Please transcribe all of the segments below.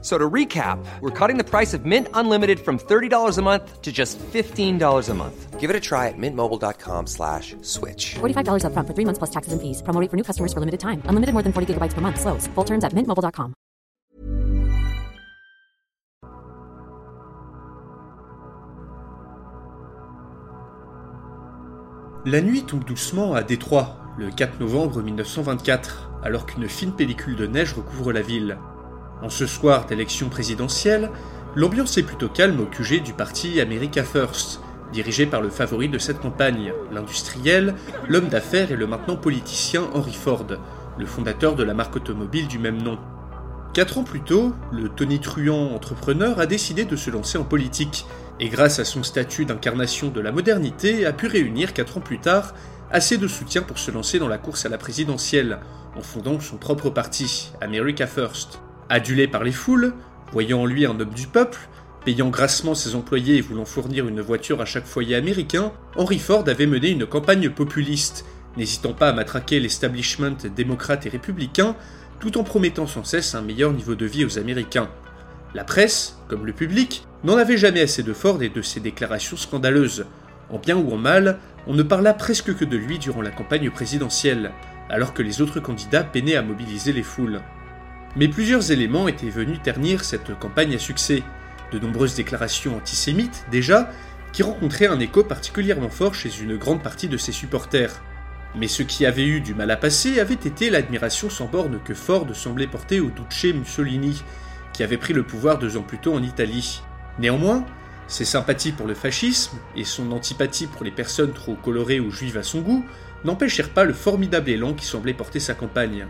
So to recap, we're cutting the price of Mint Unlimited from $30 a month to just $15 a month. Give it a try at mintmobile.com slash switch. $45 upfront for three months plus taxes and fees. Promo rate for new customers for limited time. Unlimited more than 40 gigabytes per month. Slows. Full terms at mintmobile.com. La nuit tombe doucement à Détroit, le 4 novembre 1924, alors qu'une fine pellicule de neige recouvre la ville. En ce soir d'élection présidentielle, l'ambiance est plutôt calme au QG du parti America First, dirigé par le favori de cette campagne, l'industriel, l'homme d'affaires et le maintenant politicien Henry Ford, le fondateur de la marque automobile du même nom. Quatre ans plus tôt, le tonitruant entrepreneur a décidé de se lancer en politique, et grâce à son statut d'incarnation de la modernité, a pu réunir quatre ans plus tard assez de soutien pour se lancer dans la course à la présidentielle, en fondant son propre parti, America First. Adulé par les foules, voyant en lui un homme du peuple, payant grassement ses employés et voulant fournir une voiture à chaque foyer américain, Henry Ford avait mené une campagne populiste, n'hésitant pas à matraquer l'establishment démocrate et républicain, tout en promettant sans cesse un meilleur niveau de vie aux Américains. La presse, comme le public, n'en avait jamais assez de Ford et de ses déclarations scandaleuses. En bien ou en mal, on ne parla presque que de lui durant la campagne présidentielle, alors que les autres candidats peinaient à mobiliser les foules. Mais plusieurs éléments étaient venus ternir cette campagne à succès. De nombreuses déclarations antisémites, déjà, qui rencontraient un écho particulièrement fort chez une grande partie de ses supporters. Mais ce qui avait eu du mal à passer avait été l'admiration sans borne que Ford semblait porter au Duce Mussolini, qui avait pris le pouvoir deux ans plus tôt en Italie. Néanmoins, ses sympathies pour le fascisme et son antipathie pour les personnes trop colorées ou juives à son goût n'empêchèrent pas le formidable élan qui semblait porter sa campagne.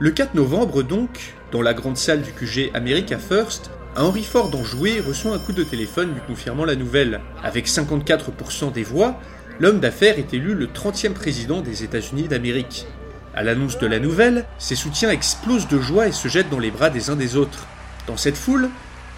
Le 4 novembre donc, dans la grande salle du QG America First, Henry Ford enjoué reçoit un coup de téléphone lui confirmant la nouvelle. Avec 54% des voix, l'homme d'affaires est élu le 30e président des États-Unis d'Amérique. À l'annonce de la nouvelle, ses soutiens explosent de joie et se jettent dans les bras des uns des autres. Dans cette foule,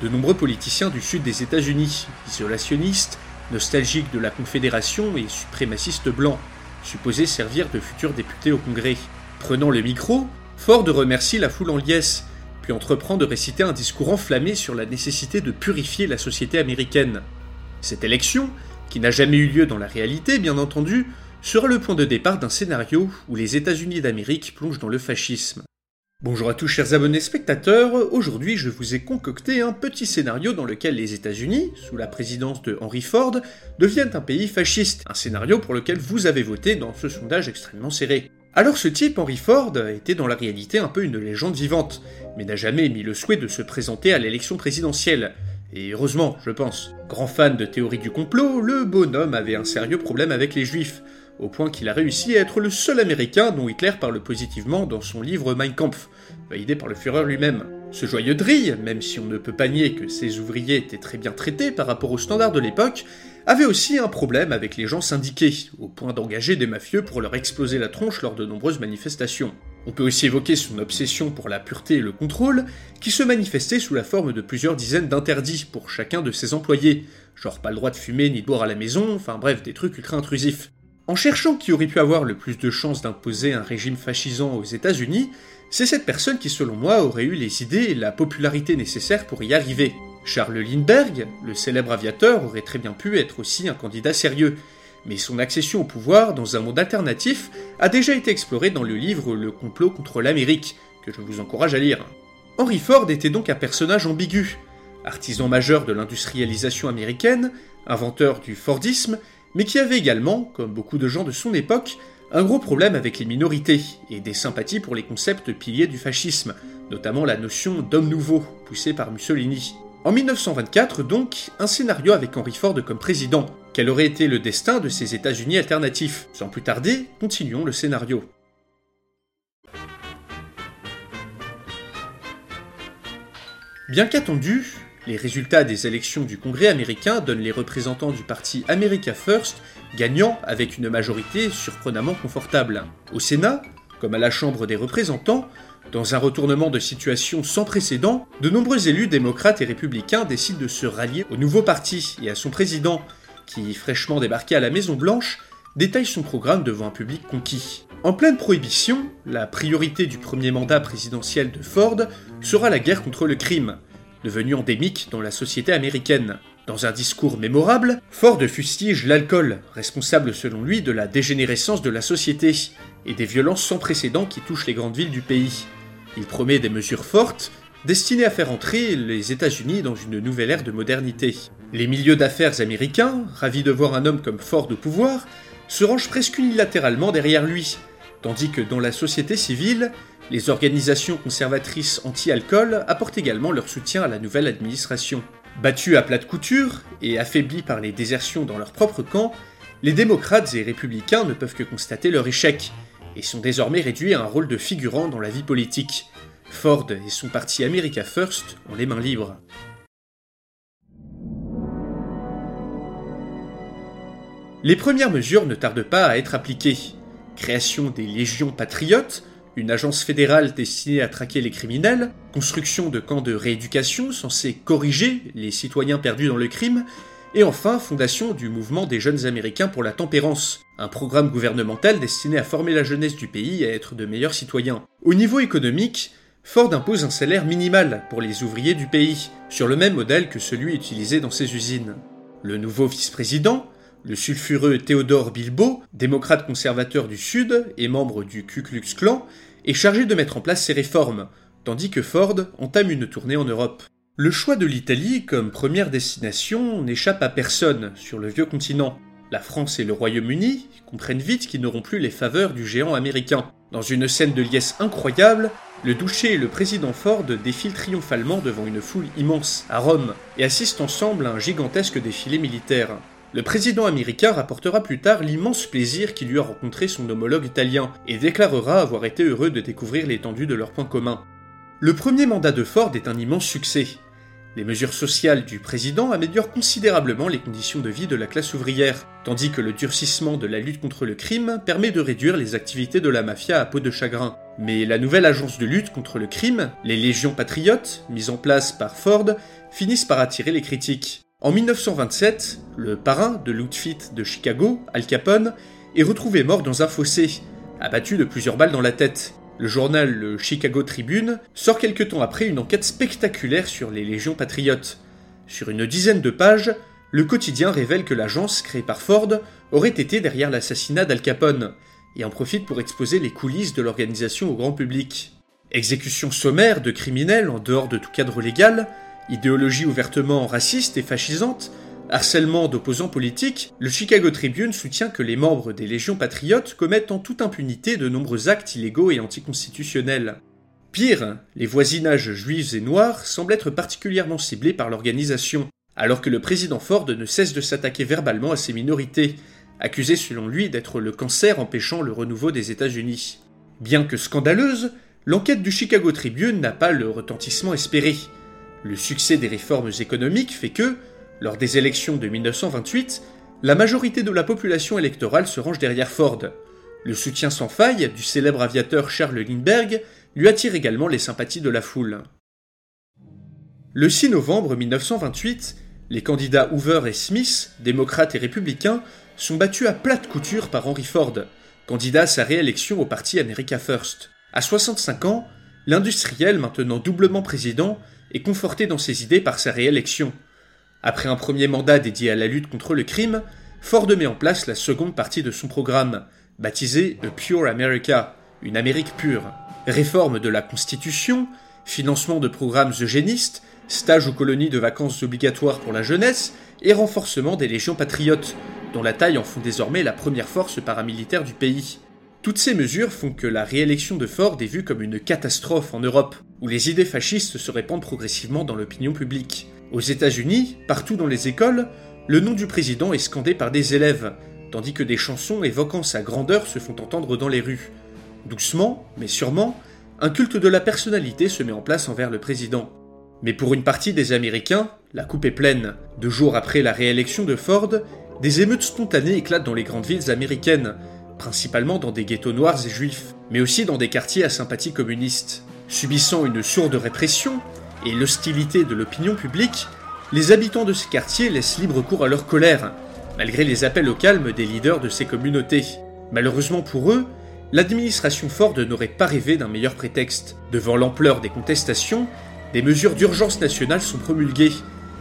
de nombreux politiciens du sud des États-Unis, isolationnistes, nostalgiques de la Confédération et suprémacistes blancs, supposés servir de futurs députés au Congrès. Prenant le micro, Ford remercie la foule en liesse, puis entreprend de réciter un discours enflammé sur la nécessité de purifier la société américaine. Cette élection, qui n'a jamais eu lieu dans la réalité bien entendu, sera le point de départ d'un scénario où les États-Unis d'Amérique plongent dans le fascisme. Bonjour à tous chers abonnés spectateurs, aujourd'hui je vous ai concocté un petit scénario dans lequel les États-Unis, sous la présidence de Henry Ford, deviennent un pays fasciste, un scénario pour lequel vous avez voté dans ce sondage extrêmement serré. Alors ce type, Henry Ford, était dans la réalité un peu une légende vivante, mais n'a jamais émis le souhait de se présenter à l'élection présidentielle. Et heureusement, je pense. Grand fan de théorie du complot, le bonhomme avait un sérieux problème avec les juifs, au point qu'il a réussi à être le seul américain dont Hitler parle positivement dans son livre Mein Kampf, validé par le Führer lui-même. Ce joyeux drille, même si on ne peut pas nier que ses ouvriers étaient très bien traités par rapport aux standards de l'époque, avait aussi un problème avec les gens syndiqués, au point d'engager des mafieux pour leur exploser la tronche lors de nombreuses manifestations. On peut aussi évoquer son obsession pour la pureté et le contrôle, qui se manifestait sous la forme de plusieurs dizaines d'interdits pour chacun de ses employés, genre pas le droit de fumer ni de boire à la maison, enfin bref, des trucs ultra intrusifs. En cherchant qui aurait pu avoir le plus de chances d'imposer un régime fascisant aux États-Unis, c'est cette personne qui, selon moi, aurait eu les idées et la popularité nécessaires pour y arriver. Charles Lindbergh, le célèbre aviateur, aurait très bien pu être aussi un candidat sérieux, mais son accession au pouvoir dans un monde alternatif a déjà été explorée dans le livre Le complot contre l'Amérique, que je vous encourage à lire. Henry Ford était donc un personnage ambigu, artisan majeur de l'industrialisation américaine, inventeur du Fordisme, mais qui avait également, comme beaucoup de gens de son époque, un gros problème avec les minorités et des sympathies pour les concepts piliers du fascisme, notamment la notion d'homme nouveau, poussée par Mussolini. En 1924, donc, un scénario avec Henry Ford comme président. Quel aurait été le destin de ces États-Unis alternatifs? Sans plus tarder, continuons le scénario. Bien qu'attendu, les résultats des élections du Congrès américain donnent les représentants du parti America First gagnant avec une majorité surprenamment confortable. Au Sénat, comme à la Chambre des représentants, dans un retournement de situation sans précédent, de nombreux élus démocrates et républicains décident de se rallier au nouveau parti et à son président, qui, fraîchement débarqué à la Maison-Blanche, détaille son programme devant un public conquis. En pleine prohibition, la priorité du premier mandat présidentiel de Ford sera la guerre contre le crime, devenu endémique dans la société américaine. Dans un discours mémorable, Ford fustige l'alcool, responsable selon lui de la dégénérescence de la société et des violences sans précédent qui touchent les grandes villes du pays. Il promet des mesures fortes, destinées à faire entrer les États-Unis dans une nouvelle ère de modernité. Les milieux d'affaires américains, ravis de voir un homme comme Ford au pouvoir, se rangent presque unilatéralement derrière lui, tandis que dans la société civile, les organisations conservatrices anti-alcool apportent également leur soutien à la nouvelle administration. Battus à plate couture et affaiblis par les désertions dans leur propre camp, les démocrates et républicains ne peuvent que constater leur échec, et sont désormais réduits à un rôle de figurant dans la vie politique. Ford et son parti America First ont les mains libres. Les premières mesures ne tardent pas à être appliquées. Création des Légions Patriotes, une agence fédérale destinée à traquer les criminels, construction de camps de rééducation censés corriger les citoyens perdus dans le crime, et enfin fondation du mouvement des jeunes américains pour la tempérance, un programme gouvernemental destiné à former la jeunesse du pays à être de meilleurs citoyens. Au niveau économique, Ford impose un salaire minimal pour les ouvriers du pays, sur le même modèle que celui utilisé dans ses usines. Le nouveau vice-président, le sulfureux Théodore Bilbo, démocrate conservateur du Sud et membre du Ku Klux Klan, est chargé de mettre en place ces réformes, tandis que Ford entame une tournée en Europe. Le choix de l'Italie comme première destination n'échappe à personne sur le vieux continent. La France et le Royaume-Uni comprennent vite qu'ils n'auront plus les faveurs du géant américain. Dans une scène de liesse incroyable, le douché et le président Ford défilent triomphalement devant une foule immense à Rome et assistent ensemble à un gigantesque défilé militaire. Le président américain rapportera plus tard l'immense plaisir qu'il lui a rencontré son homologue italien et déclarera avoir été heureux de découvrir l'étendue de leurs points communs. Le premier mandat de Ford est un immense succès. Les mesures sociales du président améliorent considérablement les conditions de vie de la classe ouvrière, tandis que le durcissement de la lutte contre le crime permet de réduire les activités de la mafia à peau de chagrin. Mais la nouvelle agence de lutte contre le crime, les Légions Patriotes, mises en place par Ford, finissent par attirer les critiques. En 1927, le parrain de l'outfit de Chicago, Al Capone, est retrouvé mort dans un fossé, abattu de plusieurs balles dans la tête. Le journal le Chicago Tribune sort quelque temps après une enquête spectaculaire sur les légions patriotes. Sur une dizaine de pages, le quotidien révèle que l'agence créée par Ford aurait été derrière l'assassinat d'Al Capone, et en profite pour exposer les coulisses de l'organisation au grand public. Exécution sommaire de criminels en dehors de tout cadre légal, Idéologie ouvertement raciste et fascisante, harcèlement d'opposants politiques, le Chicago Tribune soutient que les membres des légions patriotes commettent en toute impunité de nombreux actes illégaux et anticonstitutionnels. Pire, les voisinages juifs et noirs semblent être particulièrement ciblés par l'organisation, alors que le président Ford ne cesse de s'attaquer verbalement à ces minorités, accusées selon lui d'être le cancer empêchant le renouveau des États-Unis. Bien que scandaleuse, l'enquête du Chicago Tribune n'a pas le retentissement espéré. Le succès des réformes économiques fait que, lors des élections de 1928, la majorité de la population électorale se range derrière Ford. Le soutien sans faille du célèbre aviateur Charles Lindbergh lui attire également les sympathies de la foule. Le 6 novembre 1928, les candidats Hoover et Smith, démocrates et républicains, sont battus à plate couture par Henry Ford, candidat à sa réélection au parti America First. À 65 ans, l'industriel, maintenant doublement président, est conforté dans ses idées par sa réélection. Après un premier mandat dédié à la lutte contre le crime, Ford met en place la seconde partie de son programme, baptisé A Pure America, une Amérique pure. Réforme de la Constitution, financement de programmes eugénistes, stage aux colonies de vacances obligatoires pour la jeunesse et renforcement des légions patriotes, dont la taille en font désormais la première force paramilitaire du pays. Toutes ces mesures font que la réélection de Ford est vue comme une catastrophe en Europe, où les idées fascistes se répandent progressivement dans l'opinion publique. Aux États-Unis, partout dans les écoles, le nom du président est scandé par des élèves, tandis que des chansons évoquant sa grandeur se font entendre dans les rues. Doucement, mais sûrement, un culte de la personnalité se met en place envers le président. Mais pour une partie des Américains, la coupe est pleine. Deux jours après la réélection de Ford, des émeutes spontanées éclatent dans les grandes villes américaines, principalement dans des ghettos noirs et juifs, mais aussi dans des quartiers à sympathie communiste. Subissant une sourde répression et l'hostilité de l'opinion publique, les habitants de ces quartiers laissent libre cours à leur colère, malgré les appels au calme des leaders de ces communautés. Malheureusement pour eux, l'administration Ford n'aurait pas rêvé d'un meilleur prétexte. Devant l'ampleur des contestations, des mesures d'urgence nationale sont promulguées,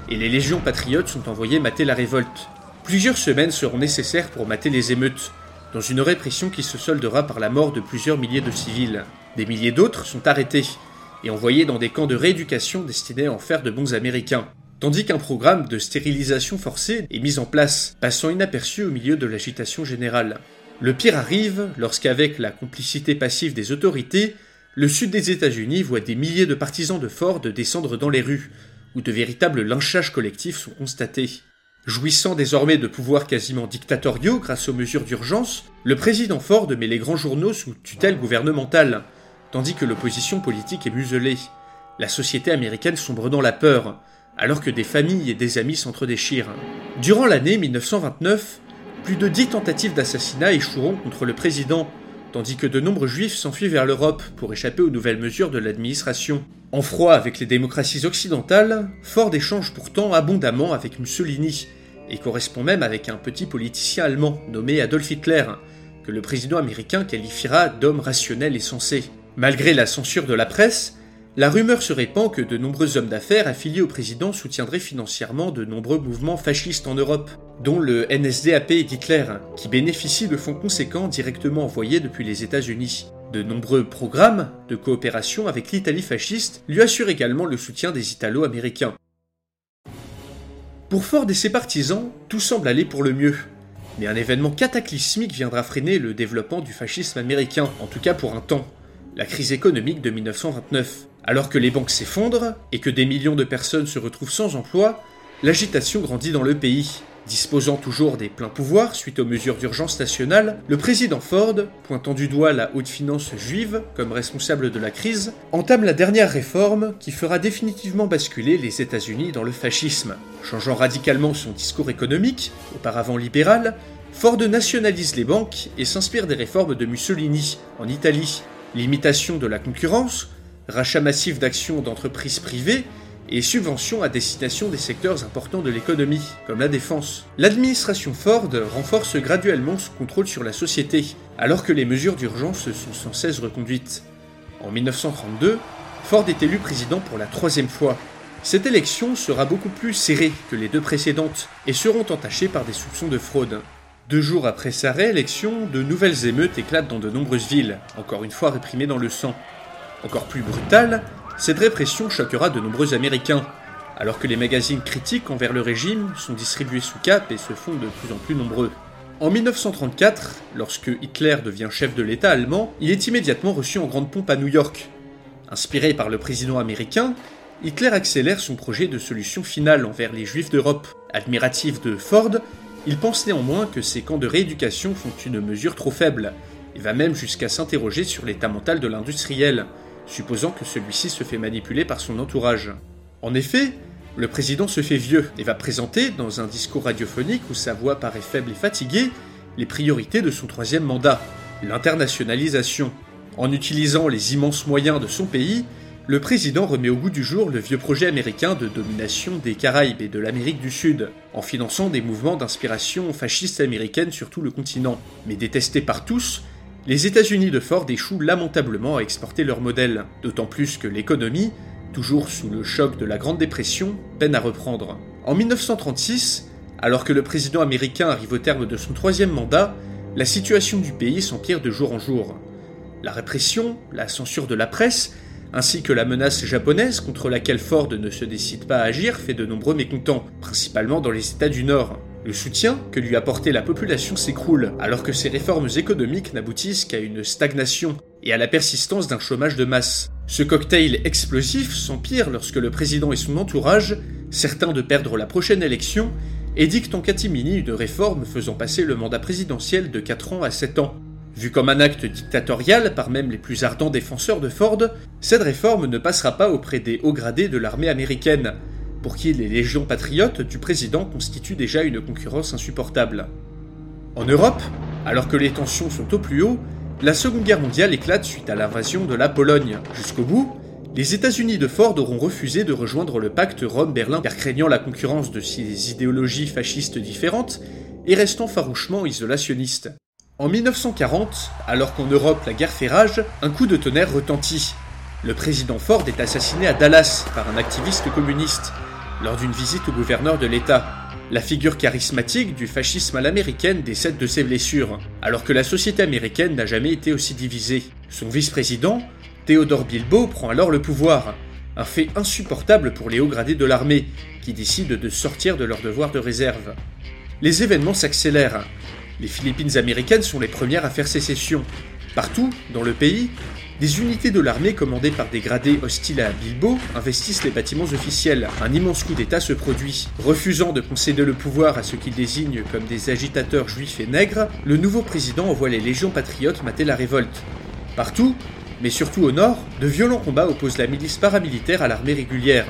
et les légions patriotes sont envoyées mater la révolte. Plusieurs semaines seront nécessaires pour mater les émeutes, dans une répression qui se soldera par la mort de plusieurs milliers de civils. Des milliers d'autres sont arrêtés et envoyés dans des camps de rééducation destinés à en faire de bons Américains, tandis qu'un programme de stérilisation forcée est mis en place, passant inaperçu au milieu de l'agitation générale. Le pire arrive lorsqu'avec la complicité passive des autorités, le sud des États-Unis voit des milliers de partisans de Ford descendre dans les rues, où de véritables lynchages collectifs sont constatés. Jouissant désormais de pouvoirs quasiment dictatoriaux grâce aux mesures d'urgence, le président Ford met les grands journaux sous tutelle gouvernementale, tandis que l'opposition politique est muselée. La société américaine sombre dans la peur, alors que des familles et des amis s'entredéchirent. Durant l'année 1929, plus de dix tentatives d'assassinat échoueront contre le président, tandis que de nombreux juifs s'enfuient vers l'Europe pour échapper aux nouvelles mesures de l'administration. En froid avec les démocraties occidentales, Ford échange pourtant abondamment avec Mussolini, et correspond même avec un petit politicien allemand nommé Adolf Hitler, que le président américain qualifiera d'homme rationnel et sensé. Malgré la censure de la presse, la rumeur se répand que de nombreux hommes d'affaires affiliés au président soutiendraient financièrement de nombreux mouvements fascistes en Europe, dont le NSDAP d'Hitler, qui bénéficie de fonds conséquents directement envoyés depuis les États-Unis. De nombreux programmes de coopération avec l'Italie fasciste lui assurent également le soutien des Italo-Américains. Pour Ford et ses partisans, tout semble aller pour le mieux. Mais un événement cataclysmique viendra freiner le développement du fascisme américain, en tout cas pour un temps, la crise économique de 1929. Alors que les banques s'effondrent et que des millions de personnes se retrouvent sans emploi, l'agitation grandit dans le pays. Disposant toujours des pleins pouvoirs suite aux mesures d'urgence nationale, le président Ford, pointant du doigt la haute finance juive comme responsable de la crise, entame la dernière réforme qui fera définitivement basculer les États-Unis dans le fascisme. Changeant radicalement son discours économique, auparavant libéral, Ford nationalise les banques et s'inspire des réformes de Mussolini en Italie. Limitation de la concurrence, rachat massif d'actions d'entreprises privées et subventions à destination des secteurs importants de l'économie, comme la défense. L'administration Ford renforce graduellement son contrôle sur la société, alors que les mesures d'urgence sont sans cesse reconduites. En 1932, Ford est élu président pour la troisième fois. Cette élection sera beaucoup plus serrée que les deux précédentes et seront entachées par des soupçons de fraude. Deux jours après sa réélection, de nouvelles émeutes éclatent dans de nombreuses villes, encore une fois réprimées dans le sang. Encore plus brutale, cette répression choquera de nombreux Américains, alors que les magazines critiques envers le régime sont distribués sous cap et se font de plus en plus nombreux. En 1934, lorsque Hitler devient chef de l'État allemand, il est immédiatement reçu en grande pompe à New York. Inspiré par le président américain, Hitler accélère son projet de solution finale envers les Juifs d'Europe. Admiratif de Ford, il pense néanmoins que ces camps de rééducation font une mesure trop faible, et va même jusqu'à s'interroger sur l'état mental de l'industriel, supposant que celui-ci se fait manipuler par son entourage. En effet, le président se fait vieux et va présenter, dans un discours radiophonique où sa voix paraît faible et fatiguée, les priorités de son troisième mandat, l'internationalisation. En utilisant les immenses moyens de son pays, le président remet au goût du jour le vieux projet américain de domination des Caraïbes et de l'Amérique du Sud, en finançant des mouvements d'inspiration fasciste américaine sur tout le continent. Mais détesté par tous, les États-Unis de Ford échouent lamentablement à exporter leur modèle, d'autant plus que l'économie, toujours sous le choc de la Grande Dépression, peine à reprendre. En 1936, alors que le président américain arrive au terme de son troisième mandat, la situation du pays s'empire de jour en jour. La répression, la censure de la presse, ainsi que la menace japonaise contre laquelle Ford ne se décide pas à agir fait de nombreux mécontents, principalement dans les États du Nord. Le soutien que lui apportait la population s'écroule, alors que ses réformes économiques n'aboutissent qu'à une stagnation et à la persistance d'un chômage de masse. Ce cocktail explosif s'empire lorsque le président et son entourage, certains de perdre la prochaine élection, édictent en catimini une réforme faisant passer le mandat présidentiel de 4 ans à 7 ans. Vu comme un acte dictatorial par même les plus ardents défenseurs de Ford, cette réforme ne passera pas auprès des hauts gradés de l'armée américaine, pour qui les légions patriotes du président constituent déjà une concurrence insupportable. En Europe, Alors que les tensions sont au plus haut, la Seconde Guerre mondiale éclate suite à l'invasion de la Pologne. Jusqu'au bout, les États-Unis de Ford auront refusé de rejoindre le pacte Rome-Berlin, car craignant la concurrence de ces idéologies fascistes différentes et restant farouchement isolationnistes. En 1940, alors qu'en Europe la guerre fait rage, un coup de tonnerre retentit. Le président Ford est assassiné à Dallas par un activiste communiste lors d'une visite au gouverneur de l'État. La figure charismatique du fascisme à l'américaine décède de ses blessures, alors que la société américaine n'a jamais été aussi divisée. Son vice-président, Theodore Bilbo, prend alors le pouvoir, un fait insupportable pour les hauts gradés de l'armée, qui décident de sortir de leur devoir de réserve. Les événements s'accélèrent. Les Philippines américaines sont les premières à faire sécession. Partout, dans le pays, des unités de l'armée commandées par des gradés hostiles à Bilbo investissent les bâtiments officiels. Un immense coup d'État se produit. Refusant de concéder le pouvoir à ceux qu'il désigne comme des agitateurs juifs et nègres, le nouveau président envoie les légions patriotes mater la révolte. Partout, mais surtout au nord, de violents combats opposent la milice paramilitaire à l'armée régulière.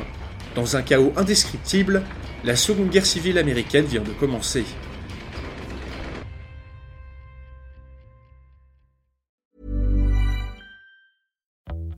Dans un chaos indescriptible, la Seconde Guerre civile américaine vient de commencer.